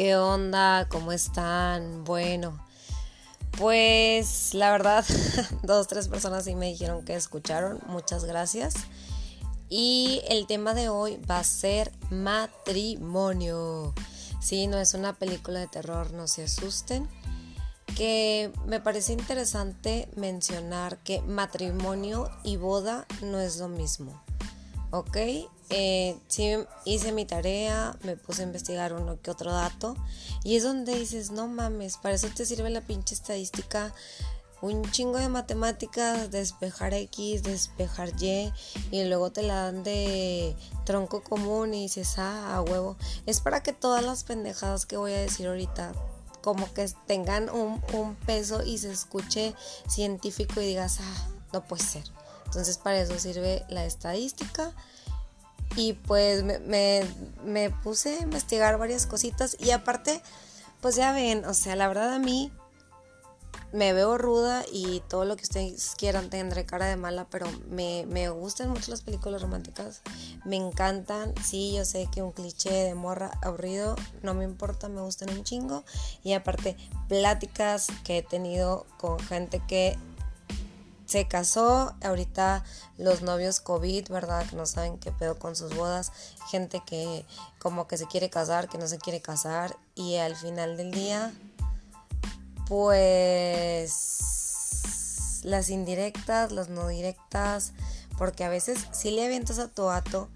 ¿Qué onda? ¿Cómo están? Bueno, pues la verdad, dos, tres personas sí me dijeron que escucharon. Muchas gracias. Y el tema de hoy va a ser matrimonio. Sí, no es una película de terror, no se asusten. Que me parece interesante mencionar que matrimonio y boda no es lo mismo. ¿Ok? Eh, sí hice mi tarea, me puse a investigar uno que otro dato y es donde dices, no mames, para eso te sirve la pinche estadística, un chingo de matemáticas, despejar X, despejar Y y luego te la dan de tronco común y dices, ah, a huevo. Es para que todas las pendejadas que voy a decir ahorita como que tengan un, un peso y se escuche científico y digas, ah, no puede ser. Entonces para eso sirve la estadística y pues me, puse a investigar varias cositas y aparte, pues ya ven, o sea, la verdad a mí me veo ruda y todo lo que ustedes quieran tendré cara de mala, pero me, me, gustan mucho las películas románticas, me encantan, sí, yo sé que un cliché de morra aburrido, no me importa, me gustan un chingo y aparte pláticas que he tenido con gente que se casó, ahorita los novios COVID, ¿verdad? Que no saben qué pedo con sus bodas, gente que como que se quiere casar, que no se quiere casar y al final del día, pues las indirectas, las no directas, porque a veces si le avientas a tu ato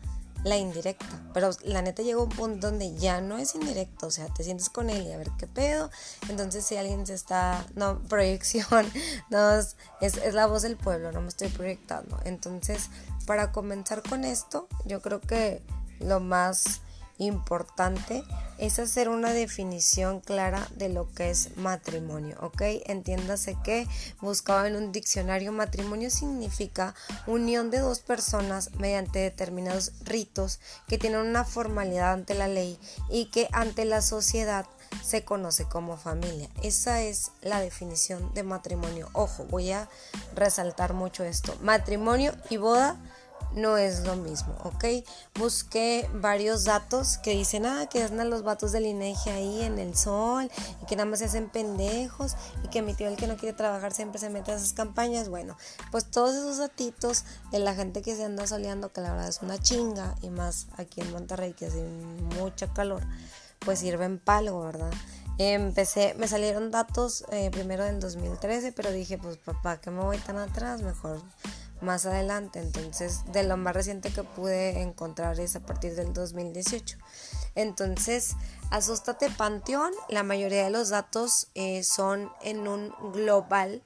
la indirecta. Pero la neta llega un punto donde ya no es indirecto, o sea, te sientes con él y a ver qué pedo. Entonces, si alguien se está, no, proyección, no, es, es la voz del pueblo, no me estoy proyectando. Entonces, para comenzar con esto, yo creo que lo más importante es hacer una definición clara de lo que es matrimonio, ¿ok? Entiéndase que buscaba en un diccionario matrimonio significa unión de dos personas mediante determinados ritos que tienen una formalidad ante la ley y que ante la sociedad se conoce como familia. Esa es la definición de matrimonio. Ojo, voy a resaltar mucho esto. Matrimonio y boda no es lo mismo, ¿ok? Busqué varios datos que dicen, ah, que andan los vatos del INEGI ahí en el sol y que nada más se hacen pendejos y que mi tío el que no quiere trabajar siempre se mete a esas campañas. Bueno, pues todos esos datitos de la gente que se anda soleando, que la verdad es una chinga y más aquí en Monterrey que hace mucha calor, pues sirven para algo, ¿verdad? Empecé, me salieron datos eh, primero del 2013, pero dije, pues papá, ¿qué me voy tan atrás? Mejor más adelante. Entonces, de lo más reciente que pude encontrar es a partir del 2018. Entonces, Asústate Panteón, la mayoría de los datos eh, son en un global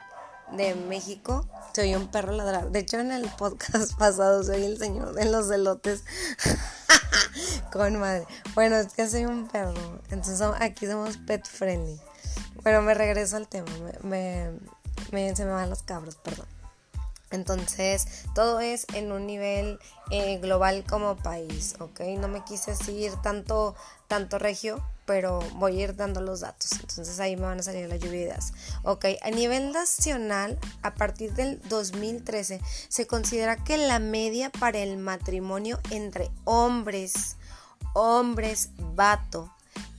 de México. Soy un perro ladrar. De hecho, en el podcast pasado soy el señor de los elotes. Con madre. Bueno, es que soy un perro. Entonces, aquí somos pet friendly. Bueno, me regreso al tema. Me, me, se me van los cabros, perdón. Entonces, todo es en un nivel eh, global como país, ¿ok? No me quise seguir tanto, tanto regio, pero voy a ir dando los datos. Entonces ahí me van a salir las lluvias. Ok, a nivel nacional, a partir del 2013, se considera que la media para el matrimonio entre hombres, hombres, vato,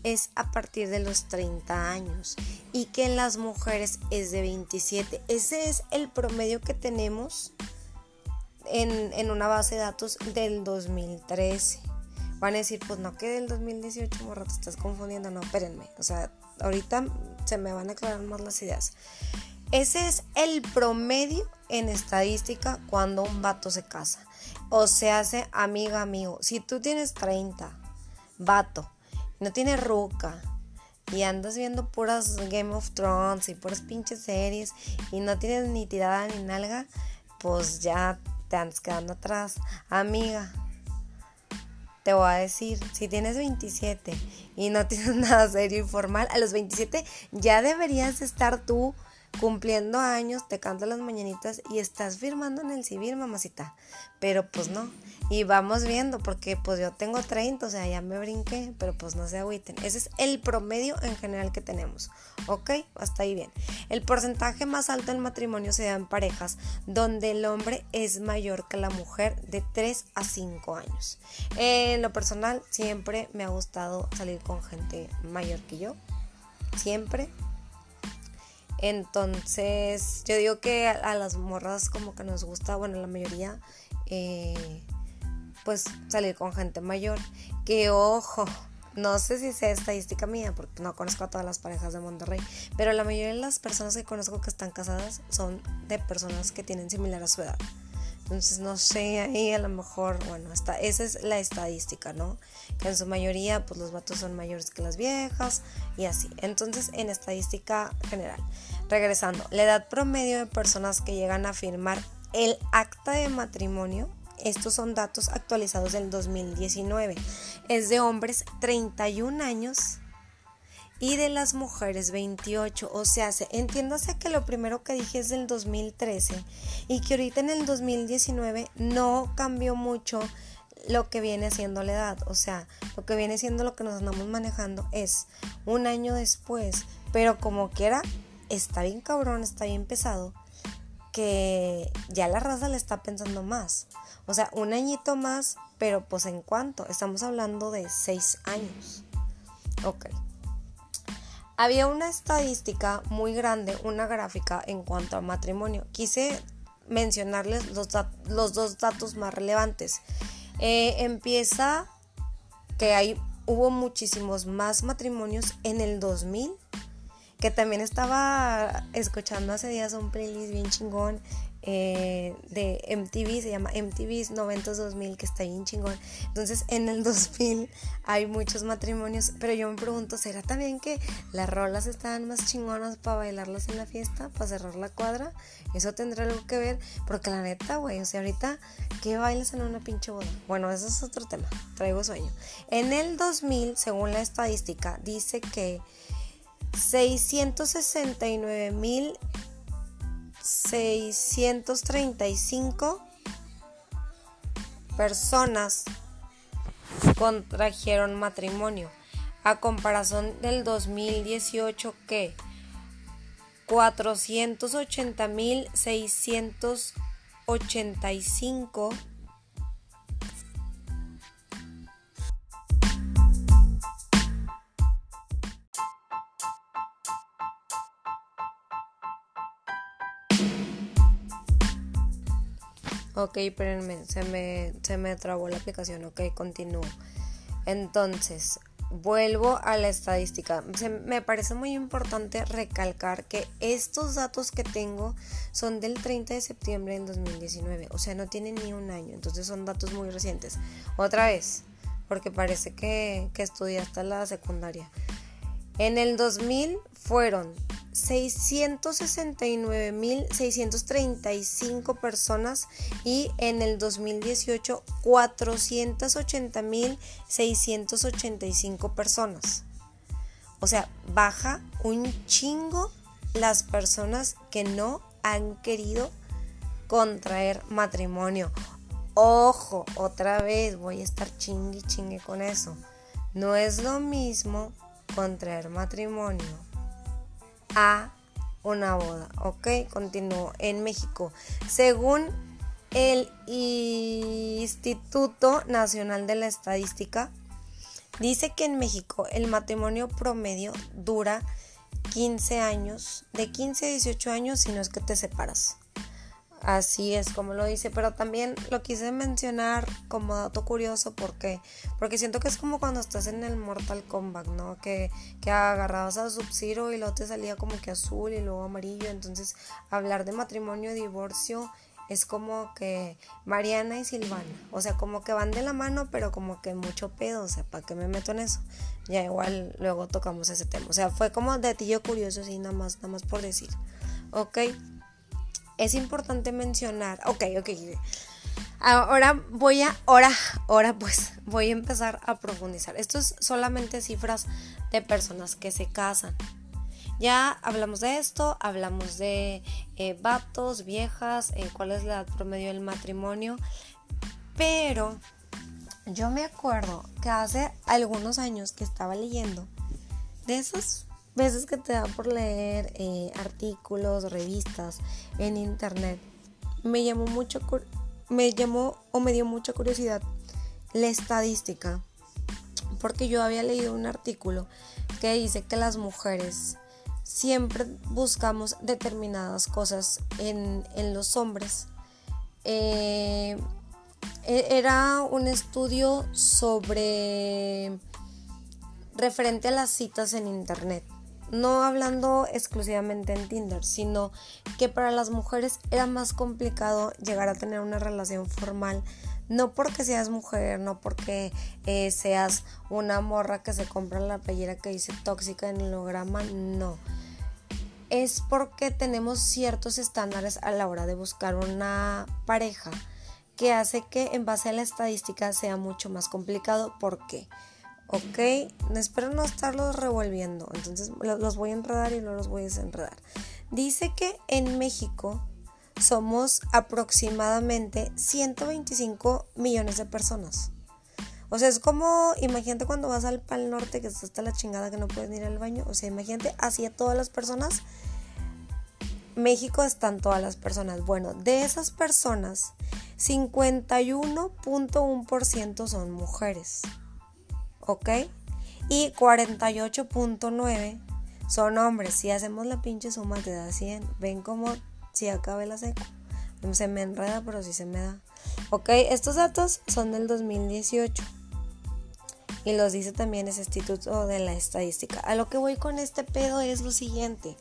es a partir de los 30 años y que en las mujeres es de 27. Ese es el promedio que tenemos en, una base de datos del 2013. Van a decir, pues no, que del 2018, morro, te estás confundiendo. No, espérenme. O sea, ahorita se me van a aclarar más las ideas. Ese es el promedio en estadística cuando un vato se casa. O se hace amiga, amigo. Si tú tienes 30, vato, no tiene ruca y andas viendo puras Game of Thrones y puras pinches series y no tienes ni tirada ni nalga, pues ya te andas quedando atrás. Amiga, te voy a decir, si tienes 27 y no tienes nada serio y formal, a los 27 ya deberías estar tú cumpliendo años, te canta las mañanitas y estás firmando en el civil, mamacita. Pero pues no. Y vamos viendo, porque pues yo tengo 30, o sea, ya me brinqué, pero pues no se agüiten. Ese es el promedio en general que tenemos. ¿Ok? Hasta ahí bien. El porcentaje más alto del matrimonio se da en parejas donde el hombre es mayor que la mujer de 3 a 5 años. En lo personal, siempre me ha gustado salir con gente mayor que yo. Siempre. Entonces, yo digo que a, las morras como que nos gusta, bueno, la mayoría, eh, pues salir con gente mayor. Que ojo, no sé si sea estadística mía, porque no conozco a todas las parejas de Monterrey, pero la mayoría de las personas que conozco que están casadas son de personas que tienen similar a su edad. Entonces, no sé, ahí a lo mejor, bueno, esa es la estadística, ¿no? Que en su mayoría, pues los vatos son mayores que las viejas y así. Entonces, en estadística general, regresando, la edad promedio de personas que llegan a firmar el acta de matrimonio, estos son datos actualizados del 2019, es de hombres 31 años y de las mujeres 28. O sea, entiéndase que lo primero que dije es del 2013 y que ahorita en el 2019 no cambió mucho lo que viene siendo la edad. O sea, lo que viene siendo lo que nos andamos manejando es un año después. Pero como quiera, está bien cabrón, está bien pesado. Que ya la raza le está pensando más. O sea, un añito más, pero pues en cuánto. Estamos hablando de seis años. Ok. Había una estadística muy grande, una gráfica en cuanto a matrimonio. Quise mencionarles los, los dos datos más relevantes. Eh, empieza que hay, hubo muchísimos más matrimonios en el 2000 que también estaba escuchando hace días un playlist bien chingón eh, de MTV, se llama MTV 90 2000, que está bien chingón. Entonces, en el 2000 hay muchos matrimonios, pero yo me pregunto, ¿será también que las rolas estaban más chingonas para bailarlas en la fiesta, para cerrar la cuadra? Eso tendrá algo que ver, porque la neta, güey, o sea, ahorita, ¿qué bailas en una pinche boda? Bueno, eso es otro tema, traigo sueño. En el 2000, según la estadística, dice que 669 mil 635 personas contrajeron matrimonio. A comparación del 2018 que 480.685 Ok, espérenme, se me, se me trabó la aplicación. Ok, continúo. Entonces, vuelvo a la estadística. me parece muy importante recalcar que estos datos que tengo son del 30 de septiembre del 2019. O sea, no tienen ni un año. Entonces son datos muy recientes. Otra vez, porque parece que, que estudié hasta la secundaria. En el 2000 fueron 669.635 personas y en el 2018 480.685 personas. O sea, baja un chingo las personas que no han querido contraer matrimonio. Ojo, otra vez voy a estar chingue chingue con eso. No es lo mismo contraer matrimonio a una boda. Ok, continúo. En México, según el Instituto Nacional de la Estadística, dice que en México el matrimonio promedio dura 15 años, de 15 a 18 años si no es que te separas. Así es como lo dice, pero también lo quise mencionar como dato curioso porque porque siento que es como cuando estás en el Mortal Kombat, ¿no? Que, que agarrabas a Sub-Zero y luego te salía como que azul y luego amarillo, entonces hablar de matrimonio, divorcio es como que Mariana y Silvana, o sea, como que van de la mano, pero como que mucho pedo, o sea, ¿para qué me meto en eso? Ya igual luego tocamos ese tema, o sea, fue como datillo curioso, así nada más, nada más por decir, ¿ok? Es importante mencionar, ok, ok, ahora voy a, ahora, ahora pues voy a empezar a profundizar. Esto es solamente cifras de personas que se casan. Ya hablamos de esto, hablamos de eh, vatos, viejas, eh, cuál es la edad promedio del matrimonio, pero yo me acuerdo que hace algunos años que estaba leyendo de esas veces que te dan por leer eh, artículos, revistas en internet, me llamó mucho, me llamó o me dio mucha curiosidad la estadística, porque yo había leído un artículo que dice que las mujeres siempre buscamos determinadas cosas en, los hombres. Eh, e, era un estudio sobre referente a las citas en internet. No hablando exclusivamente en Tinder, sino que para las mujeres era más complicado llegar a tener una relación formal. No porque seas mujer, no porque eh, seas una morra que se compra la playera que dice tóxica en el holograma, no. Es porque tenemos ciertos estándares a la hora de buscar una pareja que hace que en base a la estadística sea mucho más complicado. ¿Por qué? ¿Ok? Espero no estarlos revolviendo, entonces los voy a enredar y no los voy a desenredar. Dice que en México somos aproximadamente 125 millones de personas. O sea, es como, imagínate cuando vas al Pal Norte que está hasta la chingada que no puedes ir al baño. O sea, imagínate, así a todas las personas. México están todas las personas. Bueno, de esas personas, 51.1% son mujeres. ¿Ok? Y 48.9 son hombres. Si hacemos la pinche suma te da 100. Ven como si acabe la seco. Se me enreda, pero sí se me da. Ok, estos datos son del 2018. Y los dice también ese instituto de la estadística. A lo que voy con este pedo es lo siguiente.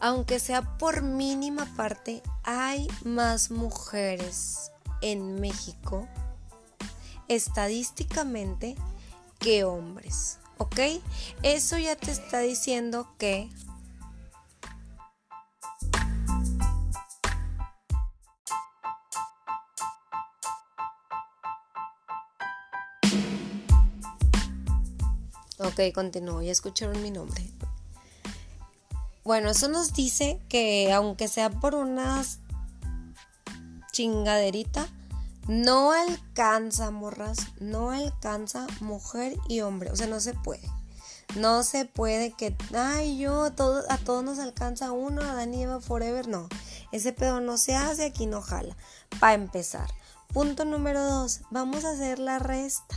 Aunque sea por mínima parte, hay más mujeres en México estadísticamente que hombres. ¿Ok? Eso ya te está diciendo que Ok, continúo, ya escucharon mi nombre. Bueno, eso nos dice que aunque sea por una chingaderita, no alcanza, morras, no alcanza mujer y hombre, o sea, no se puede. No se puede que, ay, yo, a todos nos alcanza uno, a Dani Eva Forever, no. Ese pedo no se hace, aquí no jala. Para empezar. Punto número dos, vamos a hacer la resta.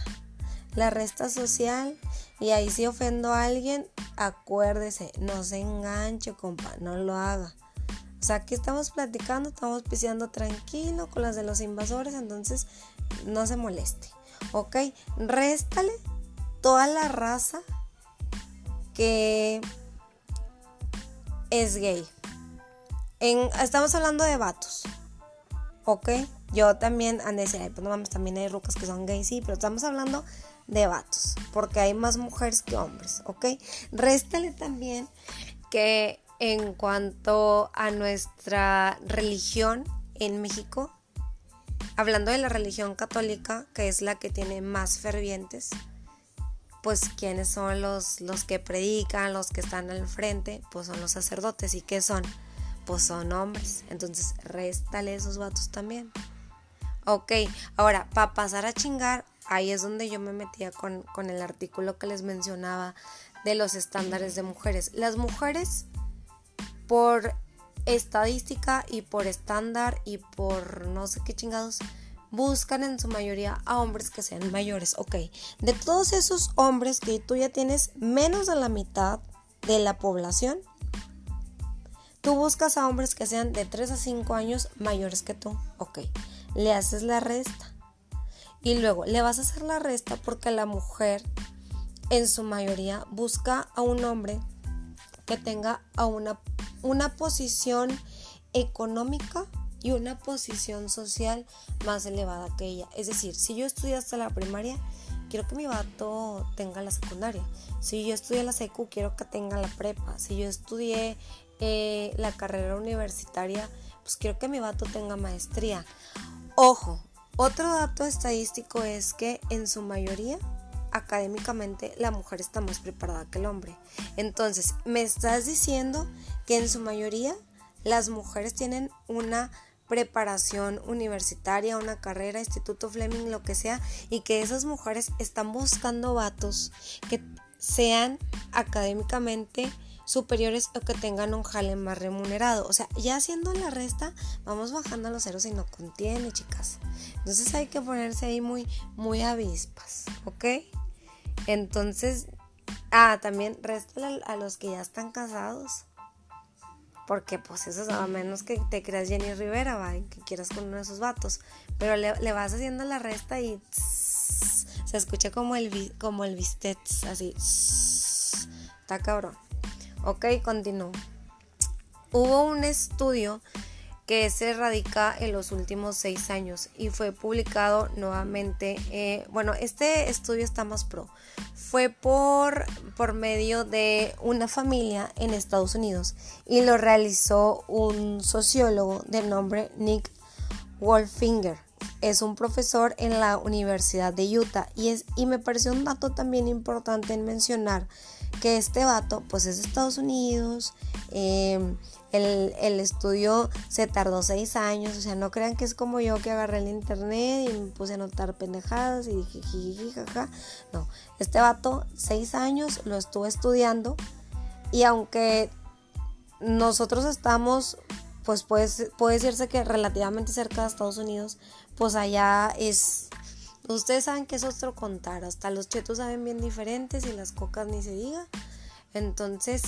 La resta social. Y ahí si ofendo a alguien, acuérdese, no se enganche, compa, no lo haga. O sea, aquí estamos platicando, estamos piseando tranquilo con las de los invasores, entonces no se moleste. ¿Ok? Réstale toda la raza que es gay. estamos hablando de vatos. ¿Ok? Yo también, a decir, pues no mames, también hay rucas que son gays, sí, pero estamos hablando de vatos, porque hay más mujeres que hombres, ¿ok? Réstale también que en cuanto a nuestra religión en México, hablando de la religión católica, que es la que tiene más fervientes, pues quiénes son los, los que predican, los que están al frente, pues son los sacerdotes. ¿Y qué son? Pues son hombres. Entonces, réstale esos vatos también. Ok, ahora, para pasar a chingar, ahí es donde yo me metía con, con el artículo que les mencionaba de los estándares de mujeres. Las mujeres por estadística y por estándar y por no sé qué chingados buscan en su mayoría a hombres que sean mayores. Ok, de todos esos hombres que tú ya tienes menos de la mitad de la población, tú buscas a hombres que sean de 3 a 5 años mayores que tú. Ok, le haces la resta. Y luego le vas a hacer la resta porque la mujer en su mayoría busca a un hombre que tenga a una una posición económica y una posición social más elevada que ella. Es decir, si yo estudié hasta la primaria, quiero que mi vato tenga la secundaria. Si yo estudié la secu, quiero que tenga la prepa. Si yo estudié eh, la carrera universitaria, pues quiero que mi vato tenga maestría. Ojo, otro dato estadístico es que en su mayoría, académicamente la mujer está más preparada que el hombre. Entonces, me estás diciendo que en su mayoría las mujeres tienen una preparación universitaria, una carrera, instituto Fleming, lo que sea, y que esas mujeres están buscando vatos que sean académicamente superiores o que tengan un jale más remunerado. O sea, ya haciendo la resta, vamos bajando los ceros y no contiene, chicas. Entonces hay que ponerse ahí muy, muy avispas, ¿ok? Entonces, ah, también resta a los que ya están casados. Porque pues eso es a menos que te creas Jenny Rivera, ¿va? que quieras con uno de esos vatos. Pero le, vas haciendo la resta y se escucha como el, como el bistet, así. está cabrón. Ok, continúo. Hubo un estudio que se radica en los últimos seis años y fue publicado nuevamente. Eh, bueno, este estudio está más pro. Fue por, por medio de una familia en Estados Unidos y lo realizó un sociólogo de nombre Nick Wolfinger. Es un profesor en la Universidad de Utah y, es, y me pareció un dato también importante en mencionar que este vato pues es de Estados Unidos. Eh, el, estudio se tardó seis años, o sea, no crean que es como yo que agarré el internet y me puse a notar pendejadas y dije, jiji, jaja. No, este vato, seis años, lo estuve estudiando y aunque nosotros estamos, pues puede, puede decirse que relativamente cerca de Estados Unidos, pues allá es, ustedes saben que es otro contar, hasta los chetos saben bien diferentes y las cocas ni se diga. Entonces,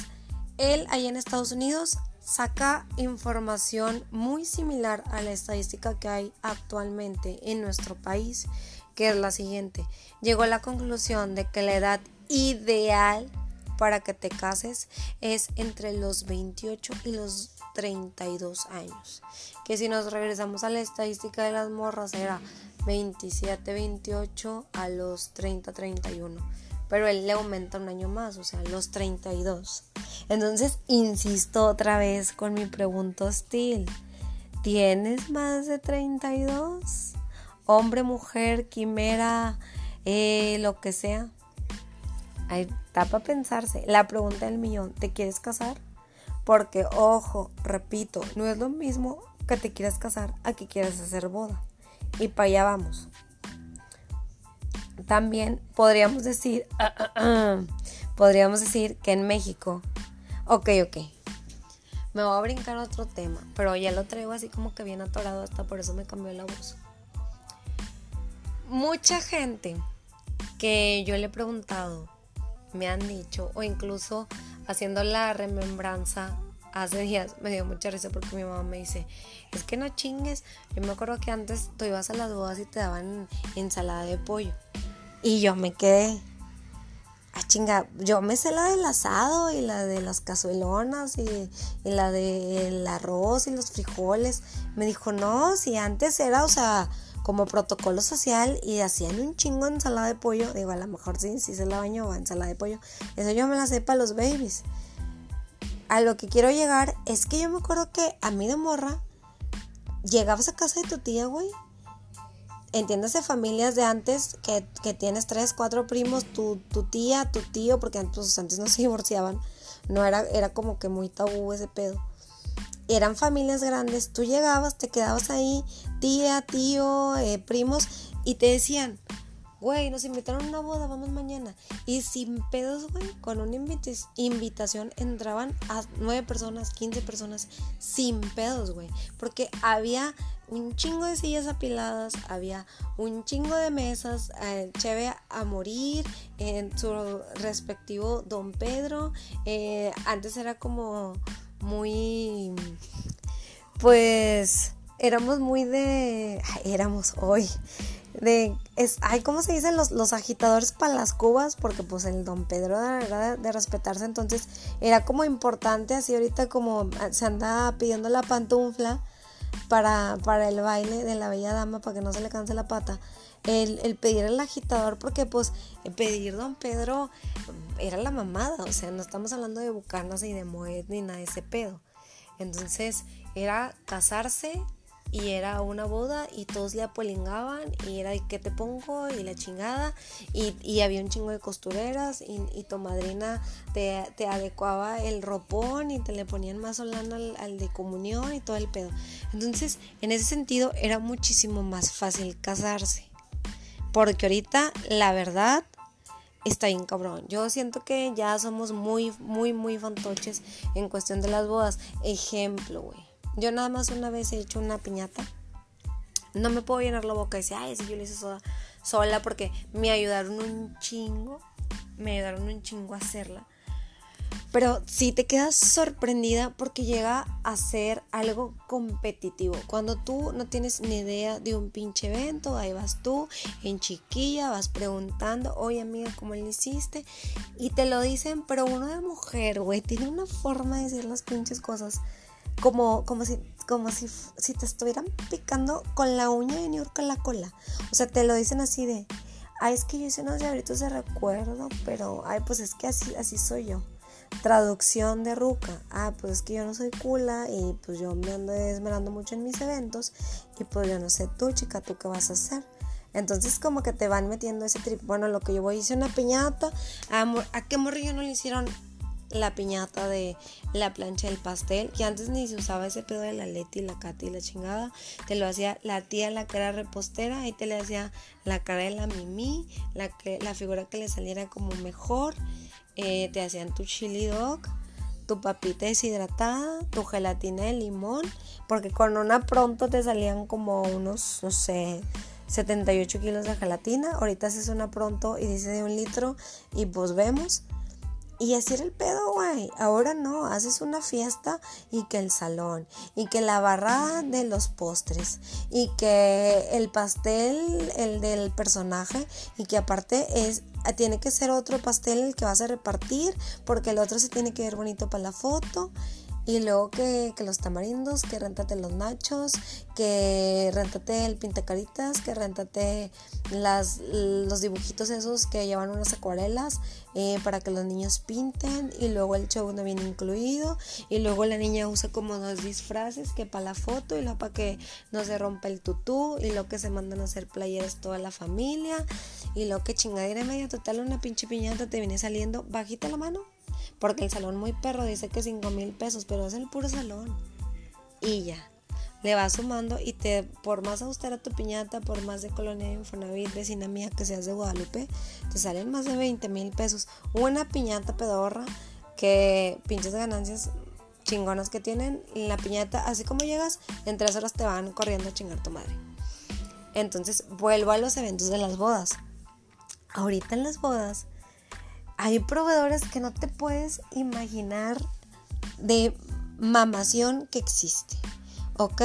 él allá en Estados Unidos saca información muy similar a la estadística que hay actualmente en nuestro país, que es la siguiente. Llegó a la conclusión de que la edad ideal para que te cases es entre los 28 y los 32 años. Que si nos regresamos a la estadística de las morras era 27, 28 a los 30, 31 pero él le aumenta un año más, o sea, los 32. Entonces, insisto otra vez con mi pregunta hostil. ¿Tienes más de 32? Hombre, mujer, quimera, eh, lo que sea. Ahí está para pensarse. La pregunta del millón, ¿te quieres casar? Porque, ojo, repito, no es lo mismo que te quieras casar a que quieras hacer boda. Y para allá vamos. También podríamos decir, podríamos decir que en México, ok, ok, me voy a brincar otro tema, pero ya lo traigo así como que bien atorado, hasta por eso me cambió la voz. Mucha gente que yo le he preguntado me han dicho, o incluso haciendo la remembranza hace días me dio mucha risa porque mi mamá me dice, es que no chingues, yo me acuerdo que antes tú ibas a las bodas y te daban ensalada de pollo. Y yo me quedé, ah, chinga, yo me sé la del asado y la de las cazuelonas y, la del arroz y los frijoles. Me dijo, no, si antes era, o sea, como protocolo social y hacían un chingo de ensalada de pollo. Digo, a lo mejor sí, sí se la bañó, ensalada de pollo. Eso yo me la sé para los babies. A lo que quiero llegar es que yo me acuerdo que a mí de morra llegabas a casa de tu tía, güey, entiéndase familias de antes que, tienes tres, cuatro primos, tu, tía, tu tío, porque antes, antes no se divorciaban, no era, era como que muy tabú ese pedo. Eran familias grandes, tú llegabas, te quedabas ahí, tía, tío, eh, primos, y te decían, güey, nos invitaron a una boda, vamos mañana. Y sin pedos, güey, con una invitación entraban a nueve personas, 15 personas, sin pedos, güey. Porque había un chingo de sillas apiladas, había un chingo de mesas, eh, cheve a morir, en su respectivo Don Pedro. Eh, antes era como muy, pues, éramos muy de, éramos hoy de es ay cómo se dicen los, los agitadores para las cubas porque pues el don Pedro era de, respetarse entonces era como importante así ahorita como se anda pidiendo la pantufla para, para el baile de la bella dama para que no se le canse la pata el, el pedir el agitador porque pues pedir don Pedro era la mamada o sea no estamos hablando de bucanas y de moed ni nada de ese pedo. Entonces era casarse y era una boda y todos le apolingaban y era de qué te pongo y la chingada y, había un chingo de costureras y, tu madrina te, adecuaba el ropón y te le ponían más solana al, al, de comunión y todo el pedo. Entonces, en ese sentido era muchísimo más fácil casarse. Porque ahorita, la verdad, está bien cabrón. Yo siento que ya somos muy, muy, muy fantoches en cuestión de las bodas. Ejemplo, güey. Yo nada más una vez he hecho una piñata. No me puedo llenar la boca y decir, ay, si yo lo hice sola, sola porque me ayudaron un chingo. Me ayudaron un chingo a hacerla. Pero sí te quedas sorprendida porque llega a ser algo competitivo. Cuando tú no tienes ni idea de un pinche evento, ahí vas tú en chiquilla, vas preguntando, oye amiga, ¿cómo le hiciste? Y te lo dicen, pero uno de mujer, güey, tiene una forma de decir las pinches cosas. Como, como si, como si, si te estuvieran picando con la uña de New York la cola. O sea, te lo dicen así de, ay, es que yo hice unos llabritos de recuerdo, pero, ay, pues es que así, así soy yo. Traducción de Ruca. Ah, pues es que yo no soy cula y pues yo me ando esmerando mucho en mis eventos y pues yo no sé tú, chica, tú qué vas a hacer. Entonces como que te van metiendo ese trip. Bueno, lo que yo voy a hice una piñata. ¿A, qué morrillo no le hicieron la piñata de la plancha del pastel? Que antes ni se usaba ese pedo de la Leti, la Katy y la chingada. Te lo hacía la tía, la cara repostera. Y te le hacía la cara de la Mimi, la, la figura que le saliera como mejor. Eh, te hacían tu chili dog, tu papita deshidratada, tu gelatina de limón, porque con una pronto te salían como unos, no sé, 78 kilos de gelatina. Ahorita haces una pronto y dice de un litro y pues vemos. Y así era el pedo, güey. Ahora no, haces una fiesta y que el salón, y que la barra de los postres, y que el pastel, el del personaje, y que aparte es tiene que ser otro pastel el que vas a repartir, porque el otro se tiene que ver bonito para la foto. Y luego que, los tamarindos, que rentate los nachos, que rentate el pintacaritas, que rentate las, los dibujitos esos que llevan unas acuarelas eh, para que los niños pinten. Y luego el show no viene incluido. Y luego la niña usa como dos disfraces, que para la foto y luego para que no se rompa el tutú. Y luego que se mandan a hacer playeras toda la familia. Y luego que chingadera media total, una pinche piñata te viene saliendo bajita la mano porque el salón muy perro dice que 5 mil pesos, pero es el puro salón. Y ya. Le vas sumando y te, por más austera tu piñata, por más de colonia de Infonavit, vecina mía que seas de Guadalupe, te salen más de 20 mil pesos. Una piñata pedorra que pinches ganancias chingonas que tienen. La piñata, así como llegas, en tres horas te van corriendo a chingar tu madre. Entonces, vuelvo a los eventos de las bodas. Ahorita en las bodas hay proveedores que no te puedes imaginar de mamación que existe. ¿Ok?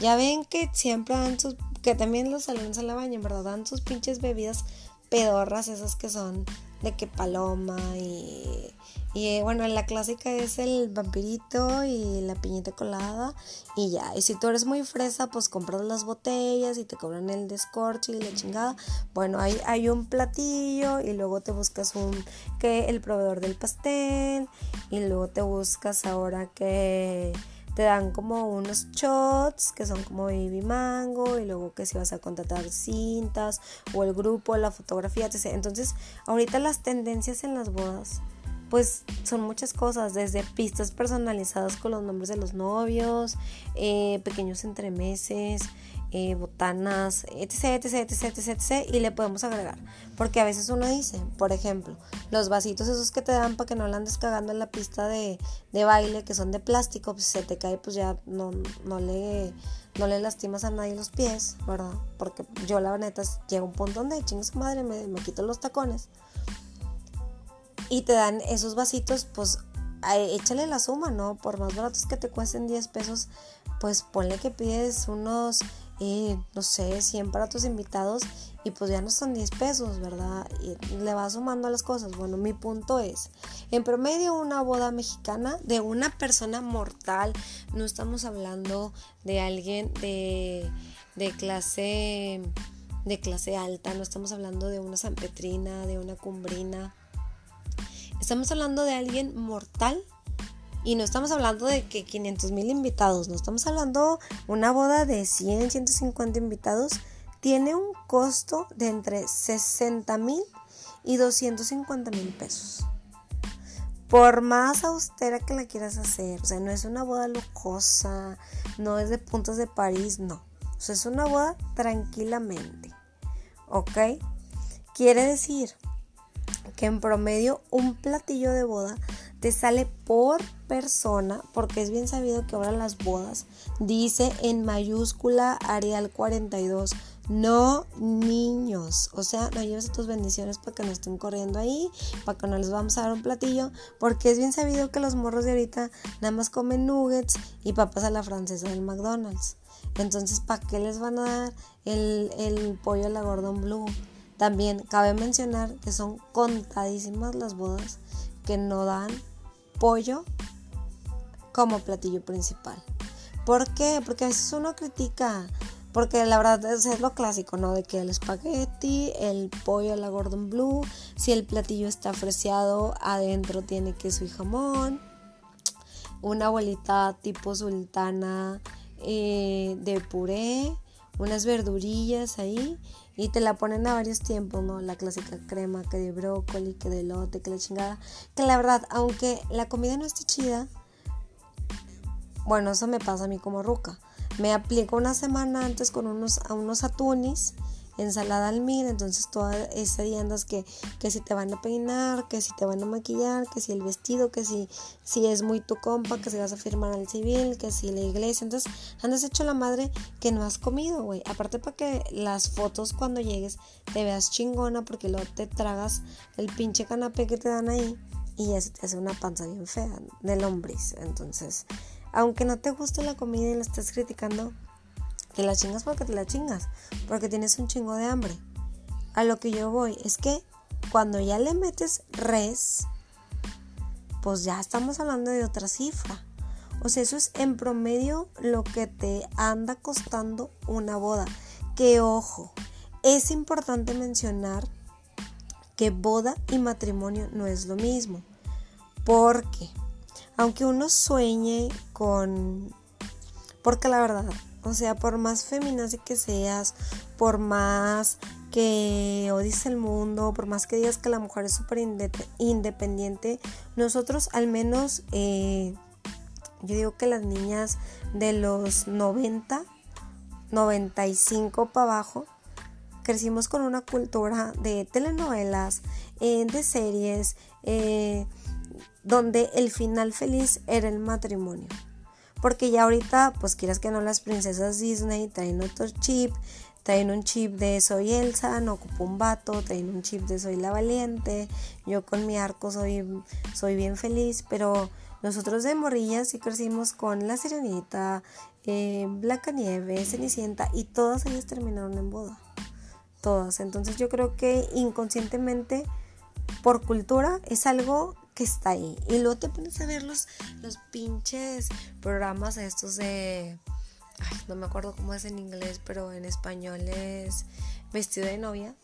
Ya ven que siempre dan sus. Que también los salones a la baña, ¿verdad? Dan sus pinches bebidas pedorras, esas que son de que paloma y y bueno, la clásica es el vampirito y la piñita colada y ya. Y si tú eres muy fresa, pues compras las botellas y te cobran el descorche y la chingada. Bueno, hay, hay un platillo y luego te buscas un que el proveedor del pastel y luego te buscas ahora que te dan como unos shots que son como baby mango y luego que si vas a contratar cintas o el grupo, la fotografía, etc. Entonces, ahorita las tendencias en las bodas pues son muchas cosas, desde pistas personalizadas con los nombres de los novios, eh, pequeños entremeses, eh, botanas, etc, etc, etc, etc, etc, y le podemos agregar. Porque a veces uno dice, por ejemplo, los vasitos esos que te dan para que no la andes cagando en la pista de, baile, que son de plástico, pues se te cae, pues ya no, no, le, no le lastimas a nadie los pies, ¿verdad? Porque yo la neta llega un punto donde chingas madre, me, me quito los tacones y te dan esos vasitos, pues échale la suma, ¿no? Por más baratos que te cuesten 10 pesos, pues ponle que pides unos, eh, no sé, 100 para tus invitados y pues ya no son 10 pesos, ¿verdad? Y le vas sumando a las cosas. Bueno, mi punto es, en promedio una boda mexicana de una persona mortal, no estamos hablando de alguien de, de clase de clase alta, no estamos hablando de una sanpetrina, de una cumbrina, Estamos hablando de alguien mortal Y no estamos hablando de que 500 mil invitados, no estamos hablando una boda de 100, 150 invitados. Tiene un costo de entre 60 mil y 250 mil pesos. Por más austera que la quieras hacer, o sea, no es una boda lujosa, no es de puntos de París, no. O sea, es una boda tranquilamente. ¿Ok? Quiere decir en promedio un platillo de boda te sale por persona, porque es bien sabido que ahora las bodas dice en mayúscula Arial 42, no niños, o sea, no lleves tus bendiciones para que no estén corriendo ahí, para que no les vamos a dar un platillo, porque es bien sabido que los morros de ahorita nada más comen nuggets y papas a la francesa del McDonald's. Entonces, ¿para qué les van a dar el, el pollo a la Gordon Blue? También cabe mencionar que son contadísimas las bodas que no dan pollo como platillo principal. ¿Por qué? Porque a veces uno critica, porque la verdad es, lo clásico, ¿no? De que el espagueti, el pollo a la Gordon Blue, si el platillo está freciado, adentro tiene queso y jamón, una bolita tipo sultana eh, de puré, unas verdurillas ahí y te la ponen a varios tiempos, ¿no? La clásica crema, que de brócoli, que de lote, que la chingada. Que la verdad, aunque la comida no esté chida, bueno, eso me pasa a mí como ruca. Me aplico una semana antes con unos, a unos atunis ensalada al mil, entonces toda esa día andas que, que si te van a peinar, que si te van a maquillar, que si el vestido, que si, si es muy tu compa, que si vas a firmar al civil, que si la iglesia, entonces andas hecho la madre que no has comido, güey. Aparte para que las fotos cuando llegues te veas chingona porque luego te tragas el pinche canapé que te dan ahí y ya se te hace una panza bien fea del lombriz. Entonces, aunque no te guste la comida y la estés criticando, te la chingas porque te la chingas, porque tienes un chingo de hambre. A lo que yo voy es que cuando ya le metes res, pues ya estamos hablando de otra cifra. O sea, eso es en promedio lo que te anda costando una boda. Que ojo, es importante mencionar que boda y matrimonio no es lo mismo. Porque, aunque uno sueñe con... Porque la verdad, o sea, por más feminazi que seas, por más que odies el mundo, por más que digas que la mujer es súper independiente, nosotros al menos, eh, yo digo que las niñas de los 90, 95 para abajo, crecimos con una cultura de telenovelas, eh, de series, eh, donde el final feliz era el matrimonio. Porque ya ahorita, pues quieras que no, las princesas Disney traen otro chip, traen un chip de soy Elsa, no ocupo un vato, traen un chip de soy la valiente, yo con mi arco soy, soy bien feliz, pero nosotros de morrillas sí crecimos con La Sirenita, eh, Nieve, Cenicienta y todas ellas terminaron en boda. Todas. Entonces yo creo que inconscientemente, por cultura, es algo que está ahí. Y luego te pones a ver los, los pinches programas estos de... No me acuerdo cómo es en inglés, pero en español es vestido de novia.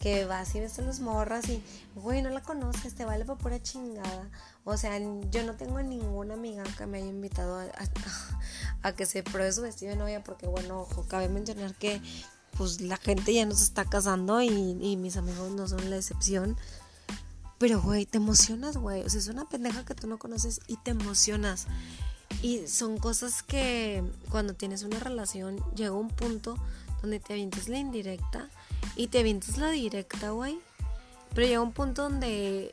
Que vas y ves a las morras y, güey, no la conoces, te vale por pura chingada. O sea, yo no tengo ninguna amiga que me haya invitado a, a, que se pruebe su vestido de novia, porque, bueno, ojo, cabe mencionar que pues la gente ya no se está casando y, y mis amigos no son la excepción. Pero, güey, te emocionas, güey. O sea, es una pendeja que tú no conoces y te emocionas. Y son cosas que cuando tienes una relación llega un punto donde te avientas la indirecta y te avientas la directa, güey. Pero llega un punto donde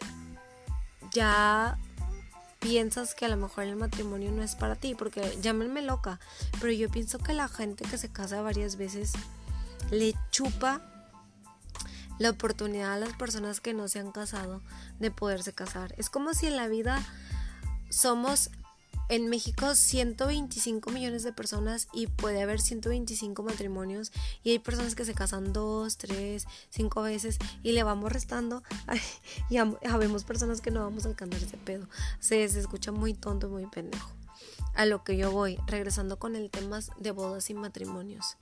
ya piensas que a lo mejor el matrimonio no es para ti, porque llámenme loca, pero yo pienso que la gente que se casa varias veces le chupa la oportunidad a las personas que no se han casado de poderse casar. Es como si en la vida somos en México 125 millones de personas y puede haber 125 matrimonios y hay personas que se casan dos, tres, cinco veces y le vamos restando y habemos personas que no vamos a alcanzar ese pedo. Se, se escucha muy tonto, muy pendejo. A lo que yo voy, regresando con el tema de bodas y matrimonios.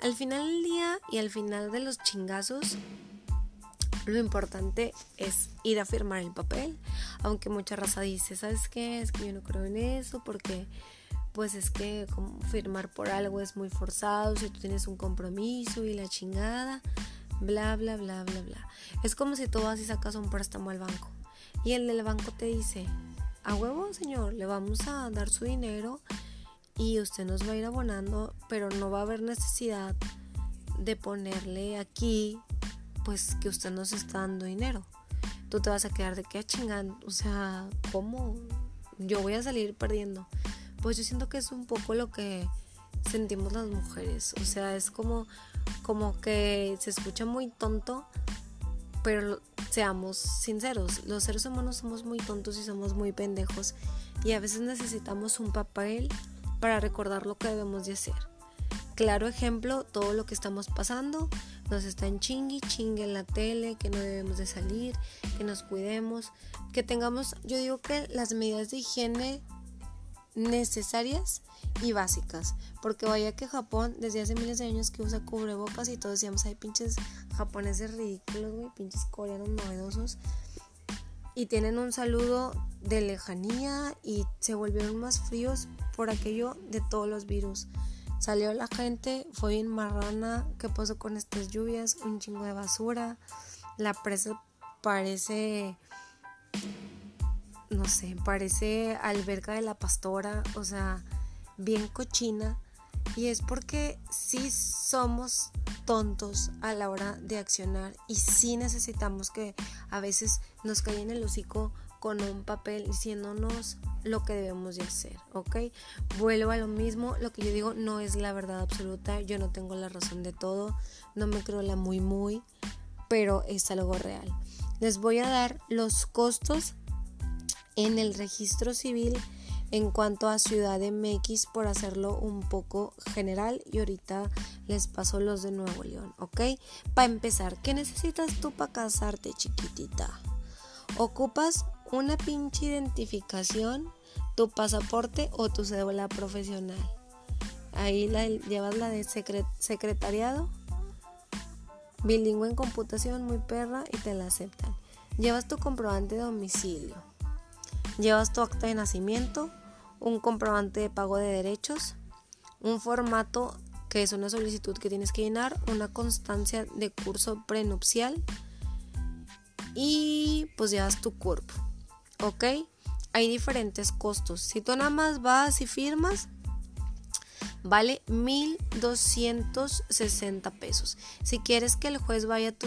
Al final del día y al final de los chingazos, Lo importante es ir a firmar el papel, aunque mucha raza dice, ¿sabes qué? Es que yo no creo en eso porque pues es que firmar por algo es muy forzado, si tú tienes un compromiso y la chingada, bla, bla, bla, bla, bla. Es como si tú vas y sacas un préstamo al banco y el del banco te dice, a huevo señor, le vamos a dar su dinero y usted nos va a ir abonando, pero no va a haber necesidad de ponerle aquí pues que usted nos está dando dinero. Tú te vas a quedar de qué chingando, o sea, ¿cómo? Yo voy a salir perdiendo. Pues yo siento que es un poco lo que sentimos las mujeres, o sea, es como como que se escucha muy tonto, pero seamos sinceros, los seres humanos somos muy tontos y somos muy pendejos y a veces necesitamos un papel para recordar lo que debemos de hacer. Claro ejemplo, todo lo que estamos pasando, nos están chingui, chingue en la tele, que no debemos de salir, que nos cuidemos, que tengamos, yo digo que las medidas de higiene necesarias y básicas, porque vaya que Japón desde hace miles de años que usa cubrebocas y todos decíamos, hay pinches japoneses ridículos, güey, pinches coreanos novedosos y tienen un saludo de lejanía y se volvieron más fríos por aquello de todos los virus. Salió la gente, fue bien marrana. ¿Qué pasó con estas lluvias? Un chingo de basura. La presa parece. No sé, parece alberca de la pastora. O sea, bien cochina. Y es porque sí somos tontos a la hora de accionar y sí necesitamos que a veces nos caigan el hocico con un papel diciéndonos lo que debemos de hacer, ¿ok? Vuelvo a lo mismo, lo que yo digo no es la verdad absoluta, yo no tengo la razón de todo, no me creo la muy muy, pero es algo real. Les voy a dar los costos en el registro civil en cuanto a Ciudad de MX por hacerlo un poco general y ahorita les paso los de Nuevo León, ¿ok? Para empezar, ¿qué necesitas tú para casarte, chiquitita? Ocupas una pinche identificación, tu pasaporte o tu cédula profesional. Ahí la, llevas la de secretariado, bilingüe en computación, muy perra y te la aceptan. Llevas tu comprobante de domicilio. Llevas tu acta de nacimiento, un comprobante de pago de derechos, un formato que es una solicitud que tienes que llenar, una constancia de curso prenupcial y pues llevas tu cuerpo. ¿ok? Hay diferentes costos. Si tú nada más vas y firmas, vale 1260 pesos. Si quieres que el juez vaya a tu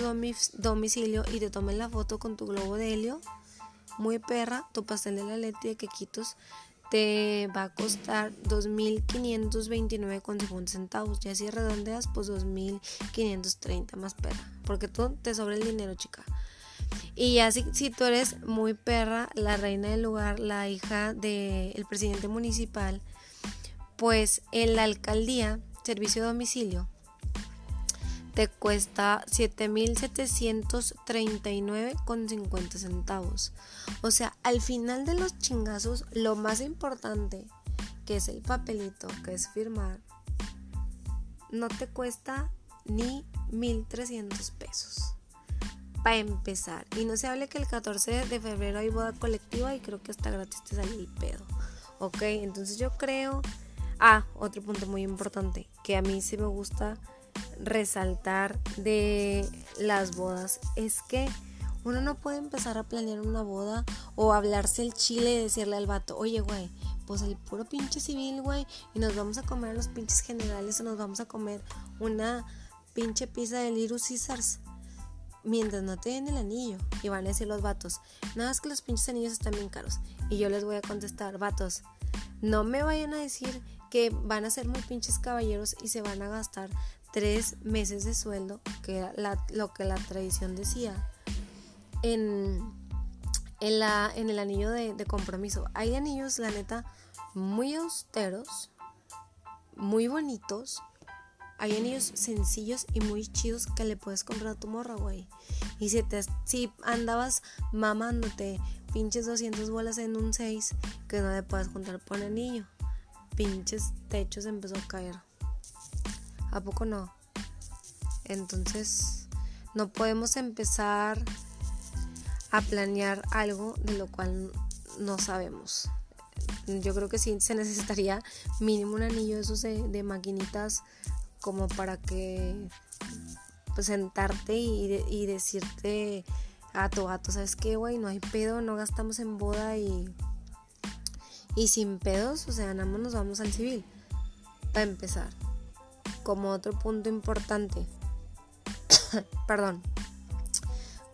domicilio y te tome la foto con tu globo de helio, muy perra, tu pastel de la leche de quequitos te va a costar 2.529,50 centavos. Y así redondeas, pues 2.530 más perra. Porque tú te sobra el dinero, chica. Y ya si, tú eres muy perra, la reina del lugar, la hija del presidente municipal, pues en la alcaldía, servicio de domicilio, te cuesta 7.739,50 centavos. O sea, al final de los chingazos, lo más importante, que es el papelito, que es firmar, no te cuesta ni 1.300 pesos para empezar. Y no se hable que el 14 de febrero hay boda colectiva y creo que hasta gratis te sale el pedo. Ok, entonces yo creo... Ah, otro punto muy importante que a mí sí me gusta resaltar de las bodas es que uno no puede empezar a planear una boda o hablarse el chile y decirle al vato, oye, güey, pues el puro pinche civil, güey, y nos vamos a comer los pinches generales o nos vamos a comer una pinche pizza de Little Caesars mientras no te den el anillo. Y van a decir los vatos, nada más que los pinches anillos están bien caros. Y yo les voy a contestar, vatos, no me vayan a decir que van a ser muy pinches caballeros y se van a gastar tres meses de sueldo, que era lo que la tradición decía, en, en, la, en el anillo de, compromiso. Hay anillos, la neta, muy austeros, muy bonitos, hay anillos sencillos y muy chidos que le puedes comprar a tu morra, güey. Y si, te, si andabas mamándote pinches 200 bolas en un 6, que no le puedes juntar por anillo. Pinches techos empezó a caer. ¿A poco no? Entonces, No podemos empezar a planear algo de lo cual no sabemos. Yo creo que sí se necesitaría mínimo un anillo de esos de, maquinitas como para que pues, sentarte y, y decirte a tu gato, ¿sabes qué, güey? No hay pedo, no gastamos en boda y, y sin pedos, o sea, nada más nos vamos al civil. Para empezar, como otro punto importante, perdón,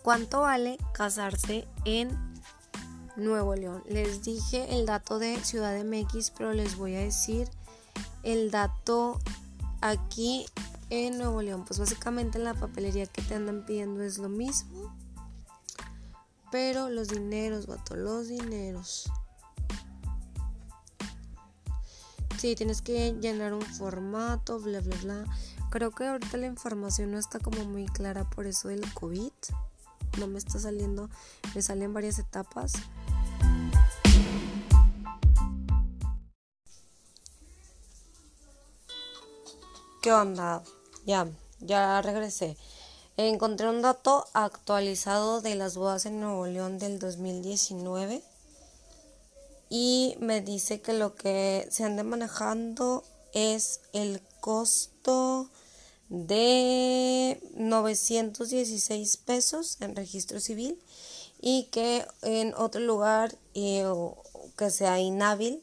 ¿cuánto vale casarse en Nuevo León? Les dije el dato de Ciudad de MX, pero les voy a decir el dato aquí en Nuevo León. Pues básicamente la papelería que te andan pidiendo es lo mismo. Pero los dineros, vato, los dineros. Sí, tienes que llenar un formato, bla, bla, bla. Creo que ahorita la información no está como muy clara por eso del COVID. No me está saliendo, me salen varias etapas. ¿Qué onda? Ya, ya regresé. Encontré un dato actualizado de las bodas en Nuevo León del 2019 y me dice que lo que se anda manejando es el costo de 916 pesos en registro civil y que en otro lugar eh, que sea inhábil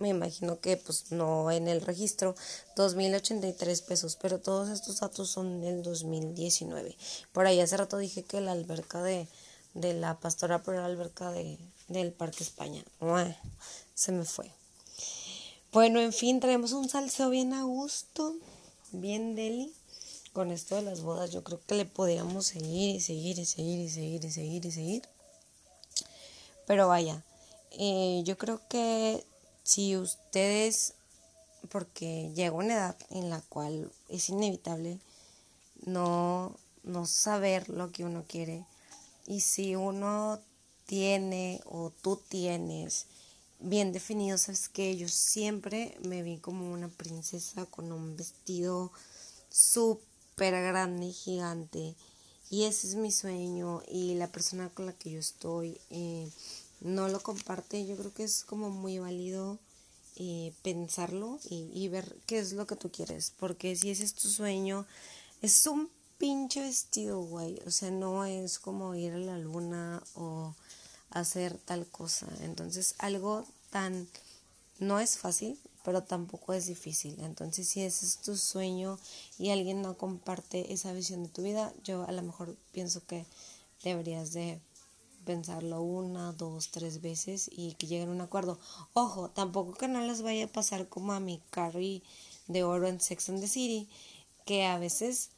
me imagino que pues no en el registro, 2.083 pesos, pero todos estos datos son del 2019. Por ahí hace rato dije que la alberca de, de la pastora por la alberca de, del Parque España. Se me fue. Bueno, en fin, traemos un salseo bien a gusto, bien deli. Con esto de las bodas, yo creo que le podríamos seguir y seguir y seguir y seguir y seguir y seguir. Pero vaya, eh, yo creo que si ustedes, porque llega una edad en la cual es inevitable no, no saber lo que uno quiere, y si uno tiene o tú tienes bien definido, sabes que yo siempre me vi como una princesa con un vestido súper grande y gigante. Y ese es mi sueño y la persona con la que yo estoy eh, no lo comparte, yo creo que es como muy válido eh, pensarlo y, ver qué es lo que tú quieres. Porque si ese es tu sueño, es un pinche vestido, güey. O sea, no es como ir a la luna o hacer tal cosa. Entonces, algo tan... No es fácil, pero tampoco es difícil. Entonces, si ese es tu sueño y alguien no comparte esa visión de tu vida, yo a lo mejor pienso que deberías de pensarlo una, dos, tres veces y que lleguen a un acuerdo. Ojo, tampoco que no les vaya a pasar como a mi Carrie de oro en Sex and the City, que a veces,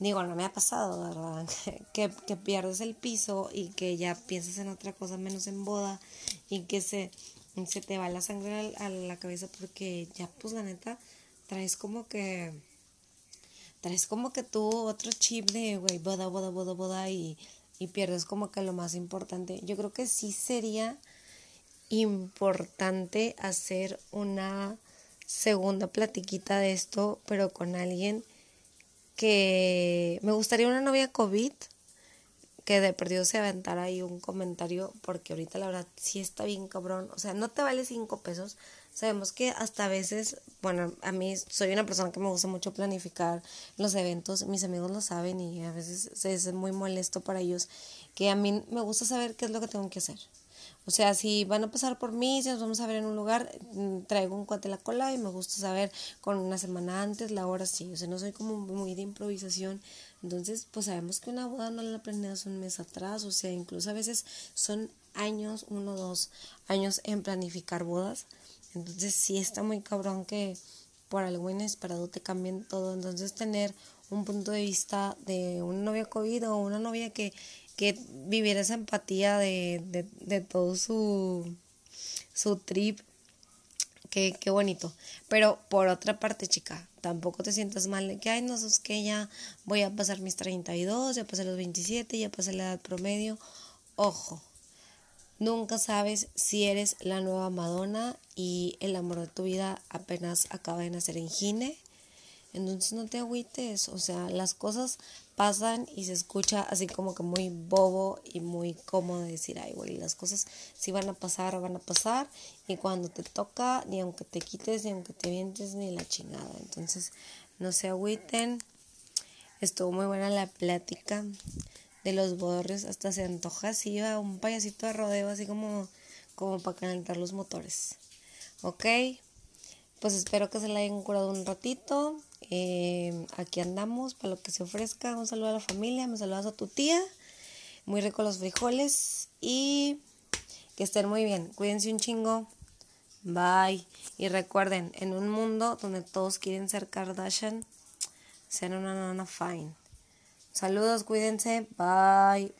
digo, no me ha pasado, ¿verdad? que, que pierdes el piso y que ya piensas en otra cosa menos en boda y que se, se te va la sangre a la cabeza porque ya, pues la neta, traes como que traes como que tú otro chip de, güey, boda, boda, boda, boda y y pierdes como que lo más importante. Yo creo que sí sería importante hacer una segunda platiquita de esto, pero con alguien que me gustaría una novia COVID que de perdido se aventara ahí un comentario porque ahorita la verdad sí está bien cabrón, o sea, no te vale cinco pesos, Sabemos que hasta a veces, bueno, a mí soy una persona que me gusta mucho planificar los eventos, mis amigos lo saben y a veces es muy molesto para ellos que a mí me gusta saber qué es lo que tengo que hacer. O sea, si van a pasar por mí, si nos vamos a ver en un lugar, mm, traigo un cuate la cola y me gusta saber con una semana antes, la hora sí. O sea, no soy como muy de improvisación. Entonces, pues sabemos que una boda no la planeas un mes atrás. O sea, incluso a veces son años, uno o dos años en planificar bodas. Entonces sí está muy cabrón que por algo inesperado te cambien todo. Entonces tener un punto de vista de una novia COVID o una novia que, que viviera esa empatía de, de, de todo su, su trip. Qué, qué bonito. Pero por otra parte, chica, tampoco te sientas mal de que, ay, no, es que ya voy a pasar mis 32, ya pasé los 27, ya pasé la edad promedio. Ojo, Nunca sabes si eres la nueva Madonna y el amor de tu vida apenas acaba de nacer en Gine. Entonces no te agüites, o sea, las cosas pasan y se escucha así como que muy bobo y muy cómodo decir, ay, güey, las cosas sí van a pasar, van a pasar, y cuando te toca, ni aunque te quites, ni aunque te vientes, ni la chingada. Entonces, no se agüiten. Estuvo muy buena la plática de los borres, hasta se antoja así, iba un payasito de rodeo, así como, como para calentar los motores. Ok, pues espero que se la hayan curado un ratito. Eh, aquí andamos para lo que se ofrezca. Un saludo a la familia, me saludas a tu tía. Muy rico los frijoles y que estén muy bien. Cuídense un chingo. Bye. Y recuerden, en un mundo donde todos quieren ser Kardashian, sean una nana fine. Saludos, cuídense. Bye.